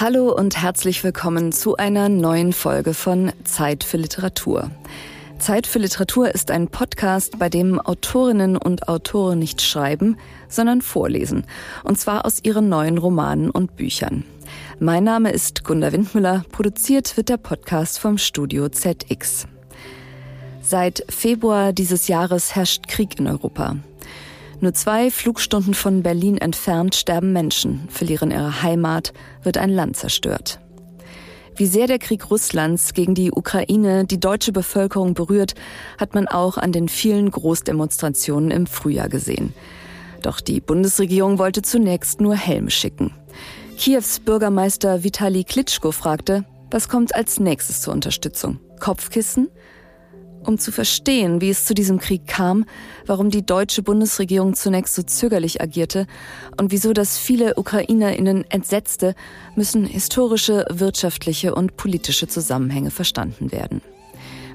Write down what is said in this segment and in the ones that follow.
Hallo und herzlich willkommen zu einer neuen Folge von Zeit für Literatur. Zeit für Literatur ist ein Podcast, bei dem Autorinnen und Autoren nicht schreiben, sondern vorlesen. Und zwar aus ihren neuen Romanen und Büchern. Mein Name ist Gunda Windmüller. Produziert wird der Podcast vom Studio ZX. Seit Februar dieses Jahres herrscht Krieg in Europa. Nur zwei Flugstunden von Berlin entfernt sterben Menschen, verlieren ihre Heimat, wird ein Land zerstört. Wie sehr der Krieg Russlands gegen die Ukraine die deutsche Bevölkerung berührt, hat man auch an den vielen Großdemonstrationen im Frühjahr gesehen. Doch die Bundesregierung wollte zunächst nur Helme schicken. Kiews Bürgermeister Vitali Klitschko fragte, was kommt als nächstes zur Unterstützung? Kopfkissen? Um zu verstehen, wie es zu diesem Krieg kam, warum die deutsche Bundesregierung zunächst so zögerlich agierte und wieso das viele Ukrainerinnen entsetzte, müssen historische, wirtschaftliche und politische Zusammenhänge verstanden werden.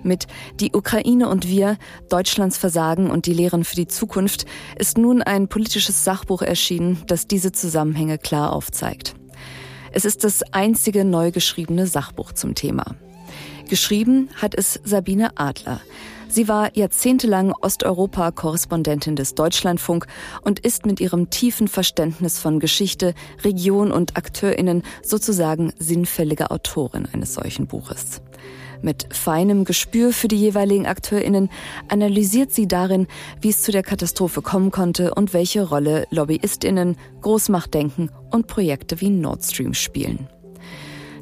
Mit Die Ukraine und wir, Deutschlands Versagen und die Lehren für die Zukunft ist nun ein politisches Sachbuch erschienen, das diese Zusammenhänge klar aufzeigt. Es ist das einzige neu geschriebene Sachbuch zum Thema. Geschrieben hat es Sabine Adler. Sie war jahrzehntelang Osteuropa-Korrespondentin des Deutschlandfunk und ist mit ihrem tiefen Verständnis von Geschichte, Region und Akteurinnen sozusagen sinnfällige Autorin eines solchen Buches. Mit feinem Gespür für die jeweiligen Akteurinnen analysiert sie darin, wie es zu der Katastrophe kommen konnte und welche Rolle Lobbyistinnen, Großmachtdenken und Projekte wie Nord Stream spielen.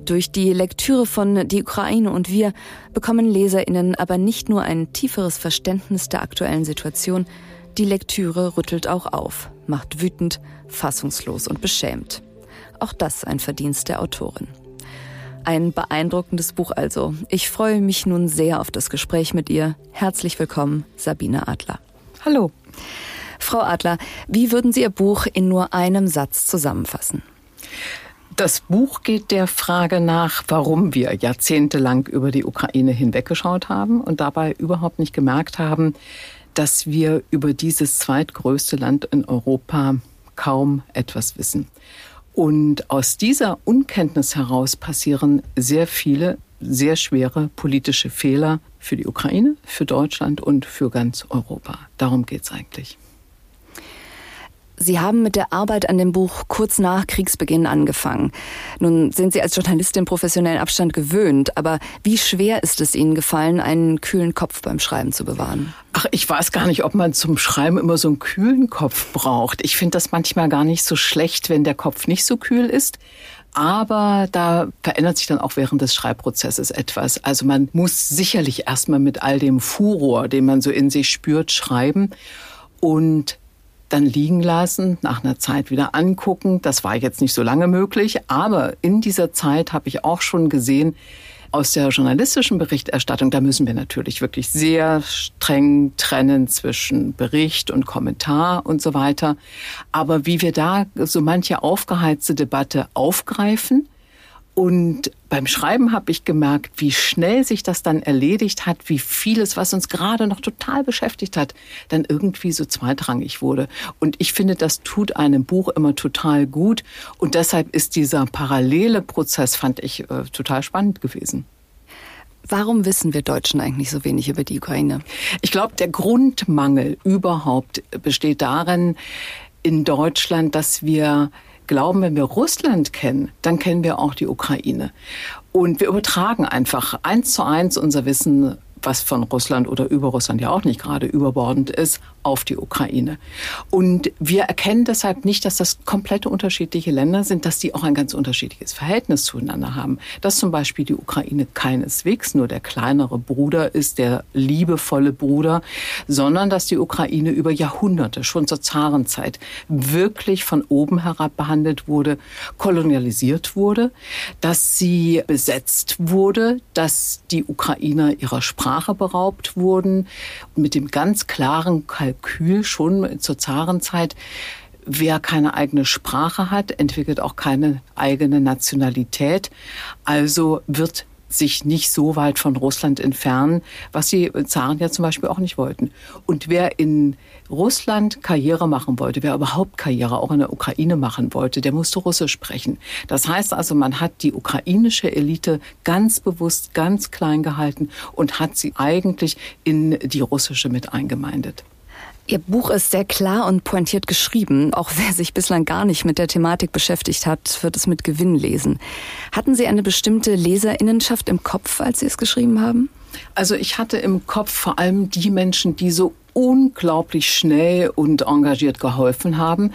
Durch die Lektüre von Die Ukraine und wir bekommen Leserinnen aber nicht nur ein tieferes Verständnis der aktuellen Situation, die Lektüre rüttelt auch auf, macht wütend, fassungslos und beschämt. Auch das ein Verdienst der Autorin. Ein beeindruckendes Buch also. Ich freue mich nun sehr auf das Gespräch mit ihr. Herzlich willkommen, Sabine Adler. Hallo. Frau Adler, wie würden Sie Ihr Buch in nur einem Satz zusammenfassen? Das Buch geht der Frage nach, warum wir jahrzehntelang über die Ukraine hinweggeschaut haben und dabei überhaupt nicht gemerkt haben, dass wir über dieses zweitgrößte Land in Europa kaum etwas wissen. Und aus dieser Unkenntnis heraus passieren sehr viele sehr schwere politische Fehler für die Ukraine, für Deutschland und für ganz Europa. Darum geht es eigentlich. Sie haben mit der Arbeit an dem Buch kurz nach Kriegsbeginn angefangen. Nun sind Sie als Journalistin professionellen Abstand gewöhnt, aber wie schwer ist es Ihnen gefallen, einen kühlen Kopf beim Schreiben zu bewahren? Ach, ich weiß gar nicht, ob man zum Schreiben immer so einen kühlen Kopf braucht. Ich finde das manchmal gar nicht so schlecht, wenn der Kopf nicht so kühl ist. Aber da verändert sich dann auch während des Schreibprozesses etwas. Also man muss sicherlich erstmal mit all dem Furor, den man so in sich spürt, schreiben. Und dann liegen lassen, nach einer Zeit wieder angucken. Das war jetzt nicht so lange möglich, aber in dieser Zeit habe ich auch schon gesehen, aus der journalistischen Berichterstattung, da müssen wir natürlich wirklich sehr streng trennen zwischen Bericht und Kommentar und so weiter. Aber wie wir da so manche aufgeheizte Debatte aufgreifen und beim Schreiben habe ich gemerkt, wie schnell sich das dann erledigt hat, wie vieles, was uns gerade noch total beschäftigt hat, dann irgendwie so zweitrangig wurde. Und ich finde, das tut einem Buch immer total gut. Und deshalb ist dieser parallele Prozess, fand ich, äh, total spannend gewesen. Warum wissen wir Deutschen eigentlich so wenig über die Ukraine? Ich glaube, der Grundmangel überhaupt besteht darin in Deutschland, dass wir glauben, wenn wir Russland kennen, dann kennen wir auch die Ukraine. Und wir übertragen einfach eins zu eins unser Wissen was von Russland oder über Russland ja auch nicht gerade überbordend ist, auf die Ukraine. Und wir erkennen deshalb nicht, dass das komplette unterschiedliche Länder sind, dass die auch ein ganz unterschiedliches Verhältnis zueinander haben. Dass zum Beispiel die Ukraine keineswegs nur der kleinere Bruder ist, der liebevolle Bruder, sondern dass die Ukraine über Jahrhunderte, schon zur Zarenzeit, wirklich von oben herab behandelt wurde, kolonialisiert wurde, dass sie besetzt wurde, dass die Ukrainer ihrer Sprache beraubt wurden, mit dem ganz klaren schon zur Zarenzeit, wer keine eigene Sprache hat, entwickelt auch keine eigene Nationalität. Also wird sich nicht so weit von Russland entfernen, was die Zaren ja zum Beispiel auch nicht wollten. Und wer in Russland Karriere machen wollte, wer überhaupt Karriere auch in der Ukraine machen wollte, der musste Russisch sprechen. Das heißt also, man hat die ukrainische Elite ganz bewusst, ganz klein gehalten und hat sie eigentlich in die russische mit eingemeindet. Ihr Buch ist sehr klar und pointiert geschrieben. Auch wer sich bislang gar nicht mit der Thematik beschäftigt hat, wird es mit Gewinn lesen. Hatten Sie eine bestimmte Leserinnenschaft im Kopf, als Sie es geschrieben haben? Also ich hatte im Kopf vor allem die Menschen, die so unglaublich schnell und engagiert geholfen haben,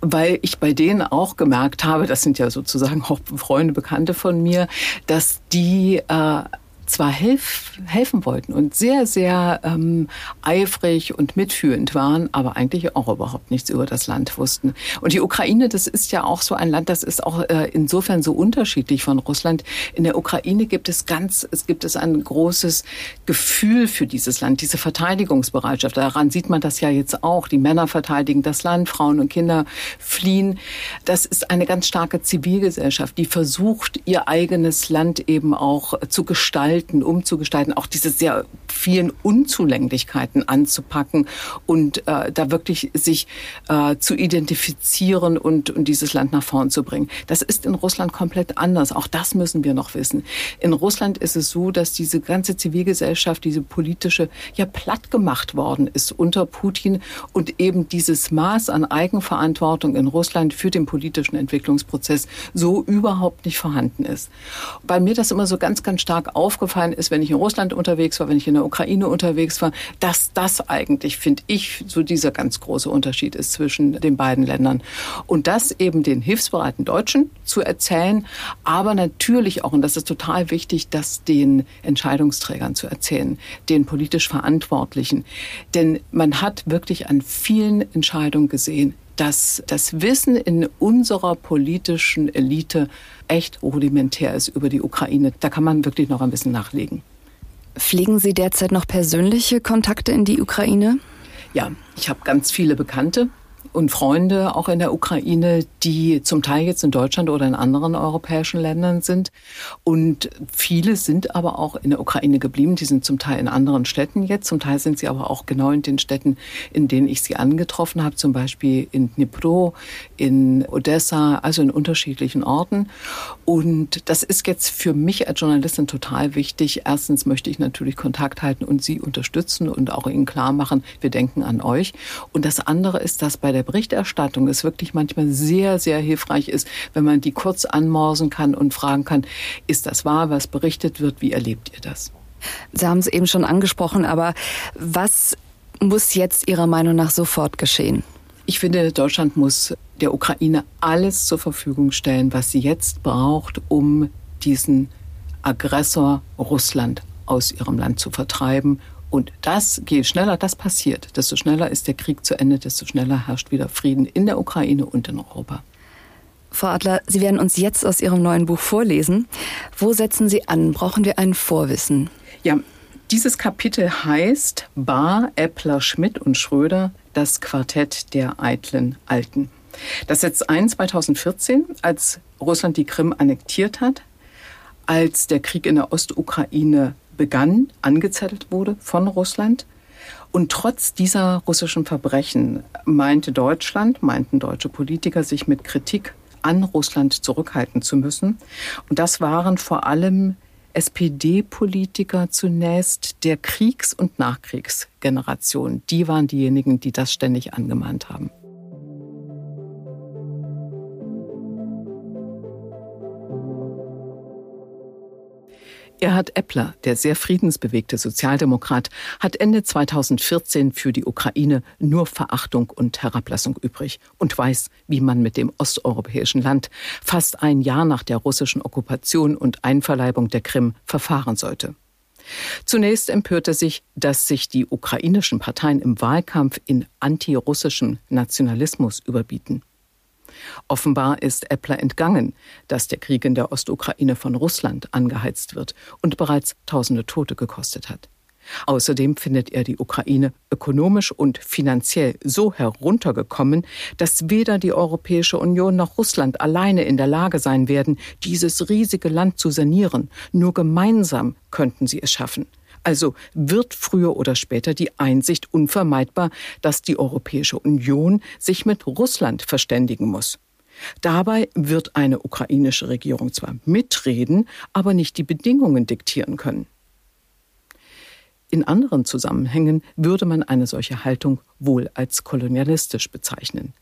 weil ich bei denen auch gemerkt habe, das sind ja sozusagen auch Freunde, Bekannte von mir, dass die äh, zwar helf, helfen wollten und sehr, sehr ähm, eifrig und mitfühlend waren, aber eigentlich auch überhaupt nichts über das Land wussten. Und die Ukraine, das ist ja auch so ein Land, das ist auch äh, insofern so unterschiedlich von Russland. In der Ukraine gibt es ganz, es gibt es ein großes Gefühl für dieses Land, diese Verteidigungsbereitschaft. Daran sieht man das ja jetzt auch. Die Männer verteidigen das Land, Frauen und Kinder fliehen. Das ist eine ganz starke Zivilgesellschaft, die versucht, ihr eigenes Land eben auch zu gestalten gestalten, umzugestalten, auch diese sehr vielen Unzulänglichkeiten anzupacken und äh, da wirklich sich äh, zu identifizieren und, und dieses Land nach vorn zu bringen. Das ist in Russland komplett anders. Auch das müssen wir noch wissen. In Russland ist es so, dass diese ganze Zivilgesellschaft, diese politische, ja platt gemacht worden ist unter Putin und eben dieses Maß an Eigenverantwortung in Russland für den politischen Entwicklungsprozess so überhaupt nicht vorhanden ist. Bei mir das immer so ganz, ganz stark aufgefallen aufgefallen ist, wenn ich in Russland unterwegs war, wenn ich in der Ukraine unterwegs war, dass das eigentlich, finde ich, so dieser ganz große Unterschied ist zwischen den beiden Ländern. Und das eben den hilfsbereiten Deutschen zu erzählen, aber natürlich auch, und das ist total wichtig, das den Entscheidungsträgern zu erzählen, den politisch Verantwortlichen. Denn man hat wirklich an vielen Entscheidungen gesehen, dass das Wissen in unserer politischen Elite echt rudimentär ist über die Ukraine. Da kann man wirklich noch ein bisschen nachlegen. Pflegen Sie derzeit noch persönliche Kontakte in die Ukraine? Ja, ich habe ganz viele Bekannte, und Freunde auch in der Ukraine, die zum Teil jetzt in Deutschland oder in anderen europäischen Ländern sind. Und viele sind aber auch in der Ukraine geblieben. Die sind zum Teil in anderen Städten jetzt. Zum Teil sind sie aber auch genau in den Städten, in denen ich sie angetroffen habe. Zum Beispiel in Dnipro, in Odessa, also in unterschiedlichen Orten. Und das ist jetzt für mich als Journalistin total wichtig. Erstens möchte ich natürlich Kontakt halten und sie unterstützen und auch ihnen klar machen, wir denken an euch. Und das andere ist, dass bei der Berichterstattung es wirklich manchmal sehr, sehr hilfreich ist, wenn man die kurz anmorsen kann und fragen kann, ist das wahr, was berichtet wird, wie erlebt ihr das? Sie haben es eben schon angesprochen, aber was muss jetzt Ihrer Meinung nach sofort geschehen? Ich finde, Deutschland muss der Ukraine alles zur Verfügung stellen, was sie jetzt braucht, um diesen Aggressor Russland aus ihrem Land zu vertreiben und das, je schneller das passiert, desto schneller ist der Krieg zu Ende, desto schneller herrscht wieder Frieden in der Ukraine und in Europa. Frau Adler, Sie werden uns jetzt aus Ihrem neuen Buch vorlesen. Wo setzen Sie an? Brauchen wir ein Vorwissen? Ja, dieses Kapitel heißt Bar, Eppler, Schmidt und Schröder, das Quartett der eitlen Alten. Das setzt ein 2014, als Russland die Krim annektiert hat, als der Krieg in der Ostukraine begann, angezettelt wurde von Russland. Und trotz dieser russischen Verbrechen meinte Deutschland, meinten deutsche Politiker, sich mit Kritik an Russland zurückhalten zu müssen. Und das waren vor allem SPD-Politiker zunächst der Kriegs- und Nachkriegsgeneration. Die waren diejenigen, die das ständig angemahnt haben. Erhard Eppler, der sehr friedensbewegte Sozialdemokrat, hat Ende 2014 für die Ukraine nur Verachtung und Herablassung übrig und weiß, wie man mit dem osteuropäischen Land fast ein Jahr nach der russischen Okkupation und Einverleibung der Krim verfahren sollte. Zunächst empörte sich, dass sich die ukrainischen Parteien im Wahlkampf in antirussischen Nationalismus überbieten. Offenbar ist Eppler entgangen, dass der Krieg in der Ostukraine von Russland angeheizt wird und bereits tausende Tote gekostet hat. Außerdem findet er die Ukraine ökonomisch und finanziell so heruntergekommen, dass weder die Europäische Union noch Russland alleine in der Lage sein werden, dieses riesige Land zu sanieren. Nur gemeinsam könnten sie es schaffen. Also wird früher oder später die Einsicht unvermeidbar, dass die Europäische Union sich mit Russland verständigen muss. Dabei wird eine ukrainische Regierung zwar mitreden, aber nicht die Bedingungen diktieren können. In anderen Zusammenhängen würde man eine solche Haltung wohl als kolonialistisch bezeichnen.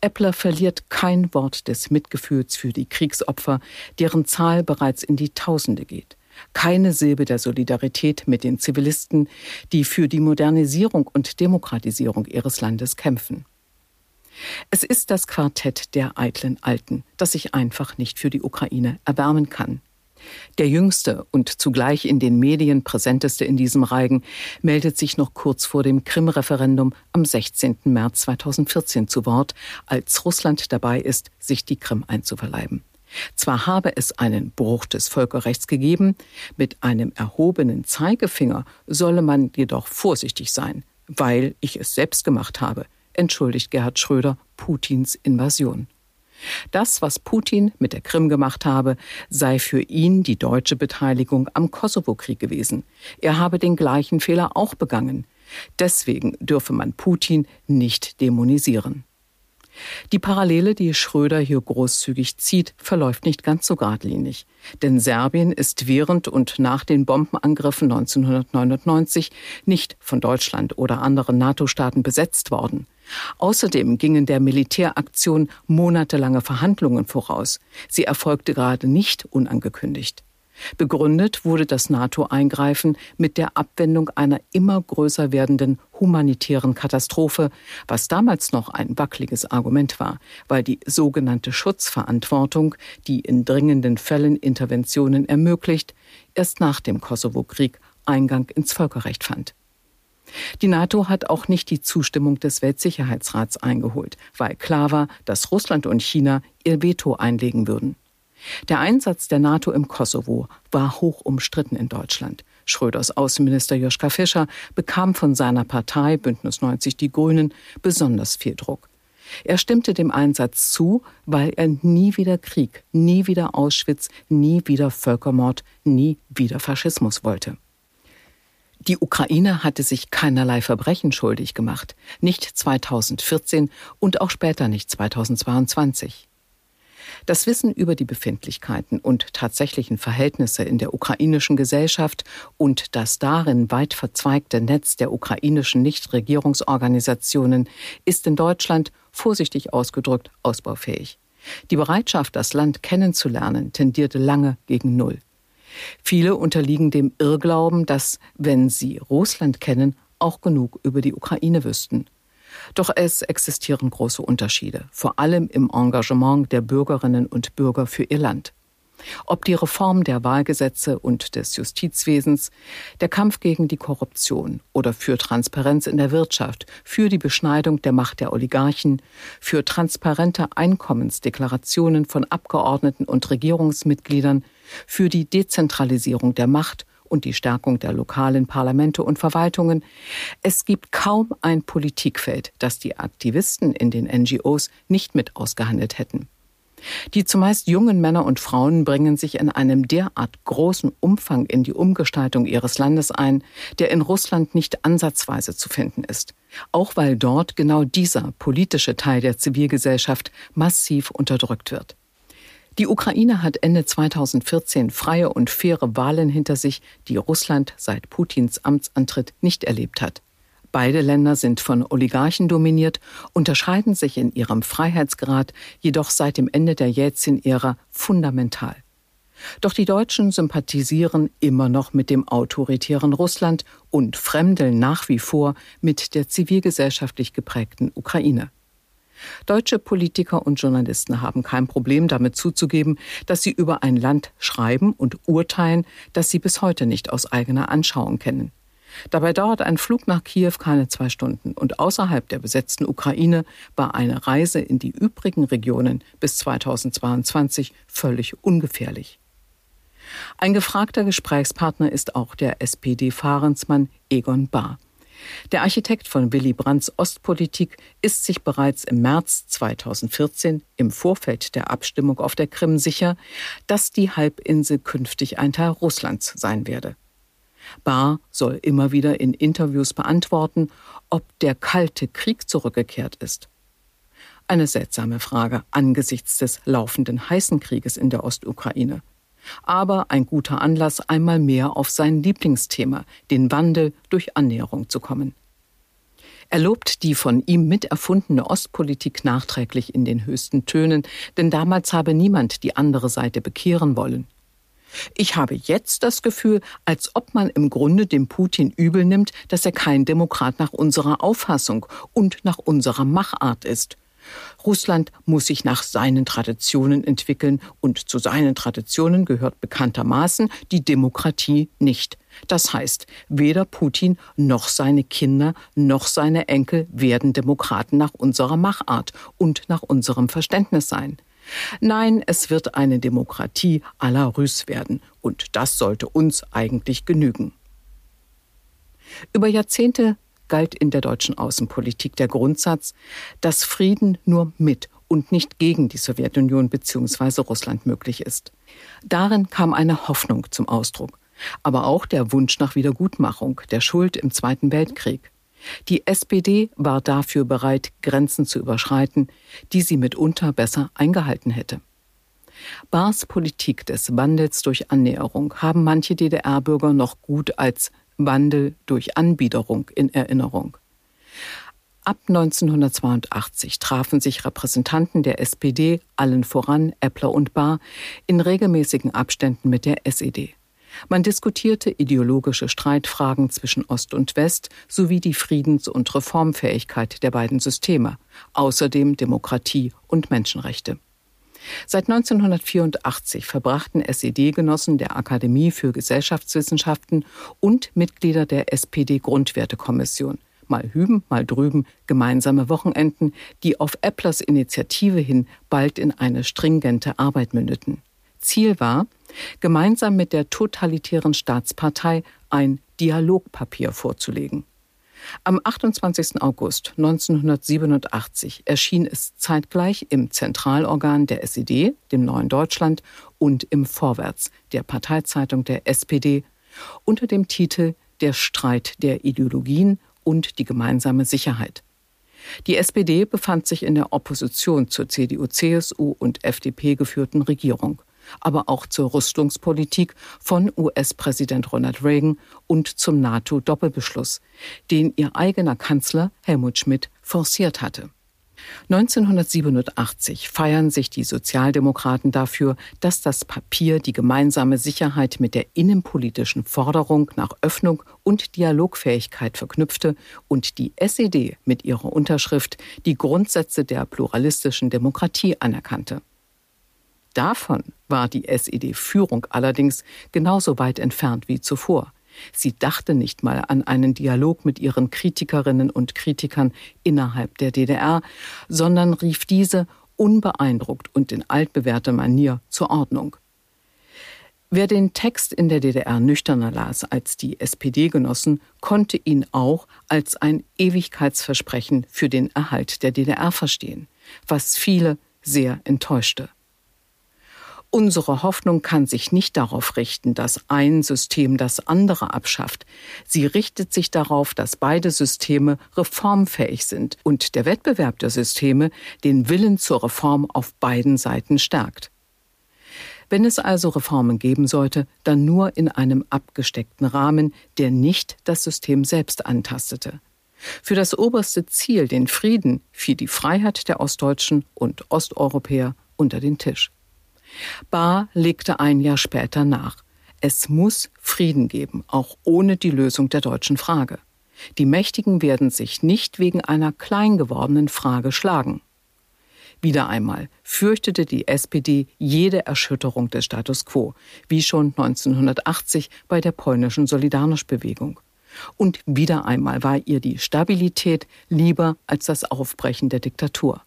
Eppler verliert kein Wort des Mitgefühls für die Kriegsopfer, deren Zahl bereits in die Tausende geht. Keine Silbe der Solidarität mit den Zivilisten, die für die Modernisierung und Demokratisierung ihres Landes kämpfen. Es ist das Quartett der eitlen Alten, das sich einfach nicht für die Ukraine erwärmen kann. Der jüngste und zugleich in den Medien präsenteste in diesem Reigen meldet sich noch kurz vor dem Krim-Referendum am 16. März 2014 zu Wort, als Russland dabei ist, sich die Krim einzuverleiben. Zwar habe es einen Bruch des Völkerrechts gegeben, mit einem erhobenen Zeigefinger solle man jedoch vorsichtig sein, weil ich es selbst gemacht habe, entschuldigt Gerhard Schröder Putins Invasion. Das, was Putin mit der Krim gemacht habe, sei für ihn die deutsche Beteiligung am Kosovo-Krieg gewesen. Er habe den gleichen Fehler auch begangen. Deswegen dürfe man Putin nicht dämonisieren. Die Parallele, die Schröder hier großzügig zieht, verläuft nicht ganz so geradlinig. Denn Serbien ist während und nach den Bombenangriffen 1999 nicht von Deutschland oder anderen NATO-Staaten besetzt worden. Außerdem gingen der Militäraktion monatelange Verhandlungen voraus. Sie erfolgte gerade nicht unangekündigt. Begründet wurde das NATO-Eingreifen mit der Abwendung einer immer größer werdenden humanitären Katastrophe, was damals noch ein wackeliges Argument war, weil die sogenannte Schutzverantwortung, die in dringenden Fällen Interventionen ermöglicht, erst nach dem Kosovo-Krieg Eingang ins Völkerrecht fand. Die NATO hat auch nicht die Zustimmung des Weltsicherheitsrats eingeholt, weil klar war, dass Russland und China ihr Veto einlegen würden. Der Einsatz der NATO im Kosovo war hoch umstritten in Deutschland. Schröders Außenminister Joschka Fischer bekam von seiner Partei Bündnis 90 Die Grünen besonders viel Druck. Er stimmte dem Einsatz zu, weil er nie wieder Krieg, nie wieder Auschwitz, nie wieder Völkermord, nie wieder Faschismus wollte. Die Ukraine hatte sich keinerlei Verbrechen schuldig gemacht, nicht 2014 und auch später nicht 2022. Das Wissen über die Befindlichkeiten und tatsächlichen Verhältnisse in der ukrainischen Gesellschaft und das darin weit verzweigte Netz der ukrainischen Nichtregierungsorganisationen ist in Deutschland, vorsichtig ausgedrückt, ausbaufähig. Die Bereitschaft, das Land kennenzulernen, tendierte lange gegen Null. Viele unterliegen dem Irrglauben, dass, wenn sie Russland kennen, auch genug über die Ukraine wüssten. Doch es existieren große Unterschiede, vor allem im Engagement der Bürgerinnen und Bürger für ihr Land. Ob die Reform der Wahlgesetze und des Justizwesens, der Kampf gegen die Korruption oder für Transparenz in der Wirtschaft, für die Beschneidung der Macht der Oligarchen, für transparente Einkommensdeklarationen von Abgeordneten und Regierungsmitgliedern, für die Dezentralisierung der Macht und die Stärkung der lokalen Parlamente und Verwaltungen. Es gibt kaum ein Politikfeld, das die Aktivisten in den NGOs nicht mit ausgehandelt hätten. Die zumeist jungen Männer und Frauen bringen sich in einem derart großen Umfang in die Umgestaltung ihres Landes ein, der in Russland nicht ansatzweise zu finden ist. Auch weil dort genau dieser politische Teil der Zivilgesellschaft massiv unterdrückt wird. Die Ukraine hat Ende 2014 freie und faire Wahlen hinter sich, die Russland seit Putins Amtsantritt nicht erlebt hat. Beide Länder sind von Oligarchen dominiert, unterscheiden sich in ihrem Freiheitsgrad jedoch seit dem Ende der Jelzin-Ära fundamental. Doch die Deutschen sympathisieren immer noch mit dem autoritären Russland und fremdeln nach wie vor mit der zivilgesellschaftlich geprägten Ukraine. Deutsche Politiker und Journalisten haben kein Problem damit zuzugeben, dass sie über ein Land schreiben und urteilen, das sie bis heute nicht aus eigener Anschauung kennen. Dabei dauert ein Flug nach Kiew keine zwei Stunden und außerhalb der besetzten Ukraine war eine Reise in die übrigen Regionen bis 2022 völlig ungefährlich. Ein gefragter Gesprächspartner ist auch der SPD-Fahrensmann Egon Bahr. Der Architekt von Willy Brandts Ostpolitik ist sich bereits im März 2014 im Vorfeld der Abstimmung auf der Krim sicher, dass die Halbinsel künftig ein Teil Russlands sein werde. Bahr soll immer wieder in Interviews beantworten, ob der Kalte Krieg zurückgekehrt ist. Eine seltsame Frage angesichts des laufenden heißen Krieges in der Ostukraine aber ein guter Anlass, einmal mehr auf sein Lieblingsthema, den Wandel durch Annäherung zu kommen. Er lobt die von ihm miterfundene Ostpolitik nachträglich in den höchsten Tönen, denn damals habe niemand die andere Seite bekehren wollen. Ich habe jetzt das Gefühl, als ob man im Grunde dem Putin übel nimmt, dass er kein Demokrat nach unserer Auffassung und nach unserer Machart ist. Russland muss sich nach seinen Traditionen entwickeln und zu seinen Traditionen gehört bekanntermaßen die Demokratie nicht. Das heißt, weder Putin noch seine Kinder noch seine Enkel werden Demokraten nach unserer Machart und nach unserem Verständnis sein. Nein, es wird eine Demokratie à la Russe werden, und das sollte uns eigentlich genügen. Über Jahrzehnte galt in der deutschen Außenpolitik der Grundsatz, dass Frieden nur mit und nicht gegen die Sowjetunion bzw. Russland möglich ist. Darin kam eine Hoffnung zum Ausdruck, aber auch der Wunsch nach Wiedergutmachung der Schuld im Zweiten Weltkrieg. Die SPD war dafür bereit, Grenzen zu überschreiten, die sie mitunter besser eingehalten hätte. Bars Politik des Wandels durch Annäherung haben manche DDR-Bürger noch gut als Wandel durch Anbiederung in Erinnerung. Ab 1982 trafen sich Repräsentanten der SPD, allen voran Eppler und Bahr, in regelmäßigen Abständen mit der SED. Man diskutierte ideologische Streitfragen zwischen Ost und West sowie die Friedens- und Reformfähigkeit der beiden Systeme, außerdem Demokratie und Menschenrechte. Seit 1984 verbrachten SED-Genossen der Akademie für Gesellschaftswissenschaften und Mitglieder der SPD-Grundwertekommission mal hüben, mal drüben gemeinsame Wochenenden, die auf Epplers Initiative hin bald in eine stringente Arbeit mündeten. Ziel war, gemeinsam mit der totalitären Staatspartei ein Dialogpapier vorzulegen. Am 28. August 1987 erschien es zeitgleich im Zentralorgan der SED, dem Neuen Deutschland, und im Vorwärts, der Parteizeitung der SPD, unter dem Titel Der Streit der Ideologien und die gemeinsame Sicherheit. Die SPD befand sich in der Opposition zur CDU, CSU und FDP geführten Regierung aber auch zur Rüstungspolitik von US-Präsident Ronald Reagan und zum NATO-Doppelbeschluss, den ihr eigener Kanzler Helmut Schmidt forciert hatte. 1987 feiern sich die Sozialdemokraten dafür, dass das Papier die gemeinsame Sicherheit mit der innenpolitischen Forderung nach Öffnung und Dialogfähigkeit verknüpfte und die SED mit ihrer Unterschrift die Grundsätze der pluralistischen Demokratie anerkannte. Davon war die SED-Führung allerdings genauso weit entfernt wie zuvor. Sie dachte nicht mal an einen Dialog mit ihren Kritikerinnen und Kritikern innerhalb der DDR, sondern rief diese unbeeindruckt und in altbewährter Manier zur Ordnung. Wer den Text in der DDR nüchterner las als die SPD-Genossen, konnte ihn auch als ein Ewigkeitsversprechen für den Erhalt der DDR verstehen, was viele sehr enttäuschte. Unsere Hoffnung kann sich nicht darauf richten, dass ein System das andere abschafft. Sie richtet sich darauf, dass beide Systeme reformfähig sind und der Wettbewerb der Systeme den Willen zur Reform auf beiden Seiten stärkt. Wenn es also Reformen geben sollte, dann nur in einem abgesteckten Rahmen, der nicht das System selbst antastete. Für das oberste Ziel, den Frieden, fiel die Freiheit der Ostdeutschen und Osteuropäer unter den Tisch. Bahr legte ein Jahr später nach. Es muss Frieden geben, auch ohne die Lösung der deutschen Frage. Die Mächtigen werden sich nicht wegen einer klein gewordenen Frage schlagen. Wieder einmal fürchtete die SPD jede Erschütterung des Status quo, wie schon 1980 bei der polnischen Solidarność-Bewegung. Und wieder einmal war ihr die Stabilität lieber als das Aufbrechen der Diktatur.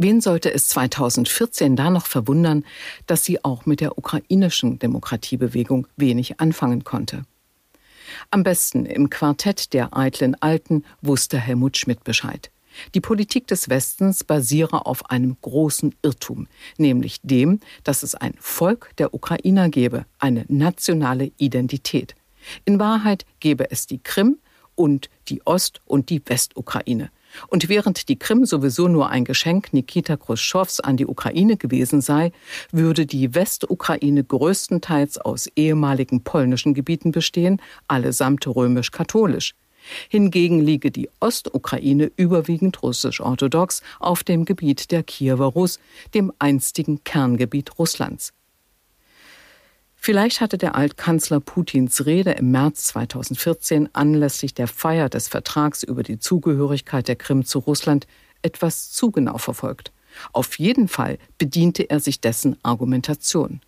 Wen sollte es 2014 da noch verwundern, dass sie auch mit der ukrainischen Demokratiebewegung wenig anfangen konnte? Am besten im Quartett der eitlen Alten wusste Helmut Schmidt Bescheid. Die Politik des Westens basiere auf einem großen Irrtum, nämlich dem, dass es ein Volk der Ukrainer gebe, eine nationale Identität. In Wahrheit gebe es die Krim und die Ost- und die Westukraine. Und während die Krim sowieso nur ein Geschenk Nikita Khrushchevs an die Ukraine gewesen sei, würde die Westukraine größtenteils aus ehemaligen polnischen Gebieten bestehen, allesamt römisch-katholisch. Hingegen liege die Ostukraine überwiegend russisch-orthodox auf dem Gebiet der Kiewer Rus, dem einstigen Kerngebiet Russlands. Vielleicht hatte der Altkanzler Putins Rede im März 2014 anlässlich der Feier des Vertrags über die Zugehörigkeit der Krim zu Russland etwas zu genau verfolgt. Auf jeden Fall bediente er sich dessen Argumentation.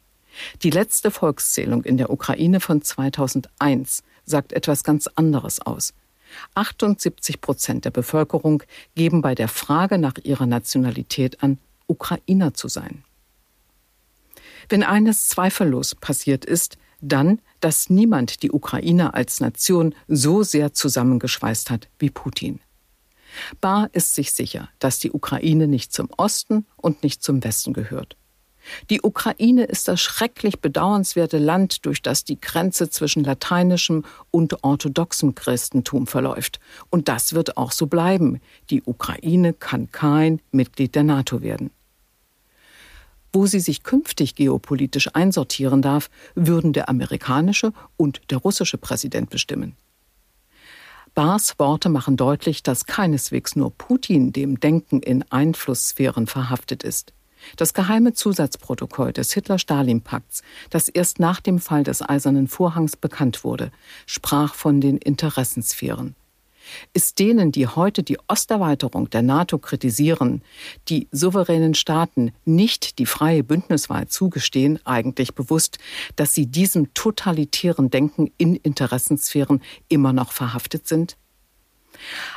Die letzte Volkszählung in der Ukraine von 2001 sagt etwas ganz anderes aus. 78 Prozent der Bevölkerung geben bei der Frage nach ihrer Nationalität an, Ukrainer zu sein. Wenn eines zweifellos passiert ist, dann, dass niemand die Ukraine als Nation so sehr zusammengeschweißt hat wie Putin. Barr ist sich sicher, dass die Ukraine nicht zum Osten und nicht zum Westen gehört. Die Ukraine ist das schrecklich bedauernswerte Land, durch das die Grenze zwischen lateinischem und orthodoxem Christentum verläuft. Und das wird auch so bleiben. Die Ukraine kann kein Mitglied der NATO werden. Wo sie sich künftig geopolitisch einsortieren darf, würden der amerikanische und der russische Präsident bestimmen. Bars Worte machen deutlich, dass keineswegs nur Putin dem Denken in Einflusssphären verhaftet ist. Das geheime Zusatzprotokoll des Hitler-Stalin-Pakts, das erst nach dem Fall des Eisernen Vorhangs bekannt wurde, sprach von den Interessensphären. Ist denen, die heute die Osterweiterung der NATO kritisieren, die souveränen Staaten nicht die freie Bündniswahl zugestehen, eigentlich bewusst, dass sie diesem totalitären Denken in Interessensphären immer noch verhaftet sind?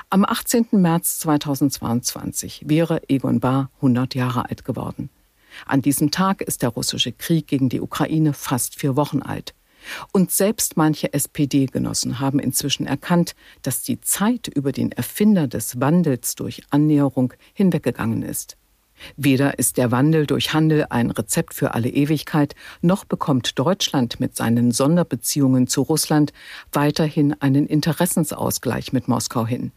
Am 18. März 2022 wäre Egon Bahr 100 Jahre alt geworden. An diesem Tag ist der russische Krieg gegen die Ukraine fast vier Wochen alt. Und selbst manche SPD-Genossen haben inzwischen erkannt, dass die Zeit über den Erfinder des Wandels durch Annäherung hinweggegangen ist. Weder ist der Wandel durch Handel ein Rezept für alle Ewigkeit, noch bekommt Deutschland mit seinen Sonderbeziehungen zu Russland weiterhin einen Interessensausgleich mit Moskau hin.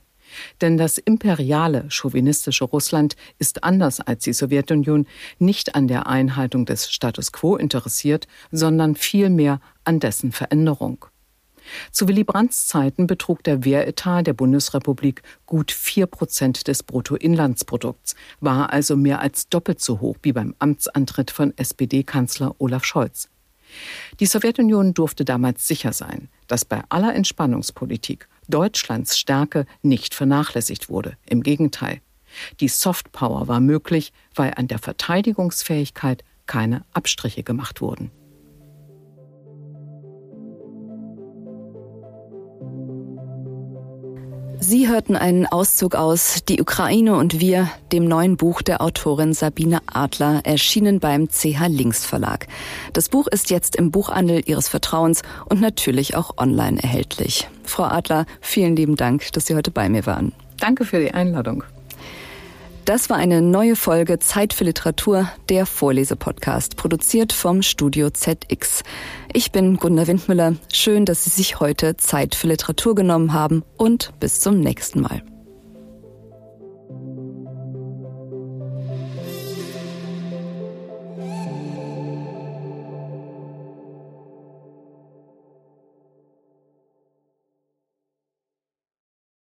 Denn das imperiale, chauvinistische Russland ist anders als die Sowjetunion nicht an der Einhaltung des Status quo interessiert, sondern vielmehr an dessen Veränderung. Zu Willy Brandts Zeiten betrug der Wehretat der Bundesrepublik gut vier Prozent des Bruttoinlandsprodukts, war also mehr als doppelt so hoch wie beim Amtsantritt von SPD-Kanzler Olaf Scholz. Die Sowjetunion durfte damals sicher sein, dass bei aller Entspannungspolitik Deutschlands Stärke nicht vernachlässigt wurde. Im Gegenteil. Die Softpower war möglich, weil an der Verteidigungsfähigkeit keine Abstriche gemacht wurden. Sie hörten einen Auszug aus Die Ukraine und wir, dem neuen Buch der Autorin Sabine Adler, erschienen beim CH Links Verlag. Das Buch ist jetzt im Buchhandel Ihres Vertrauens und natürlich auch online erhältlich. Frau Adler, vielen lieben Dank, dass Sie heute bei mir waren. Danke für die Einladung. Das war eine neue Folge Zeit für Literatur, der Vorlesepodcast, produziert vom Studio ZX. Ich bin Gunda Windmüller. Schön, dass Sie sich heute Zeit für Literatur genommen haben und bis zum nächsten Mal.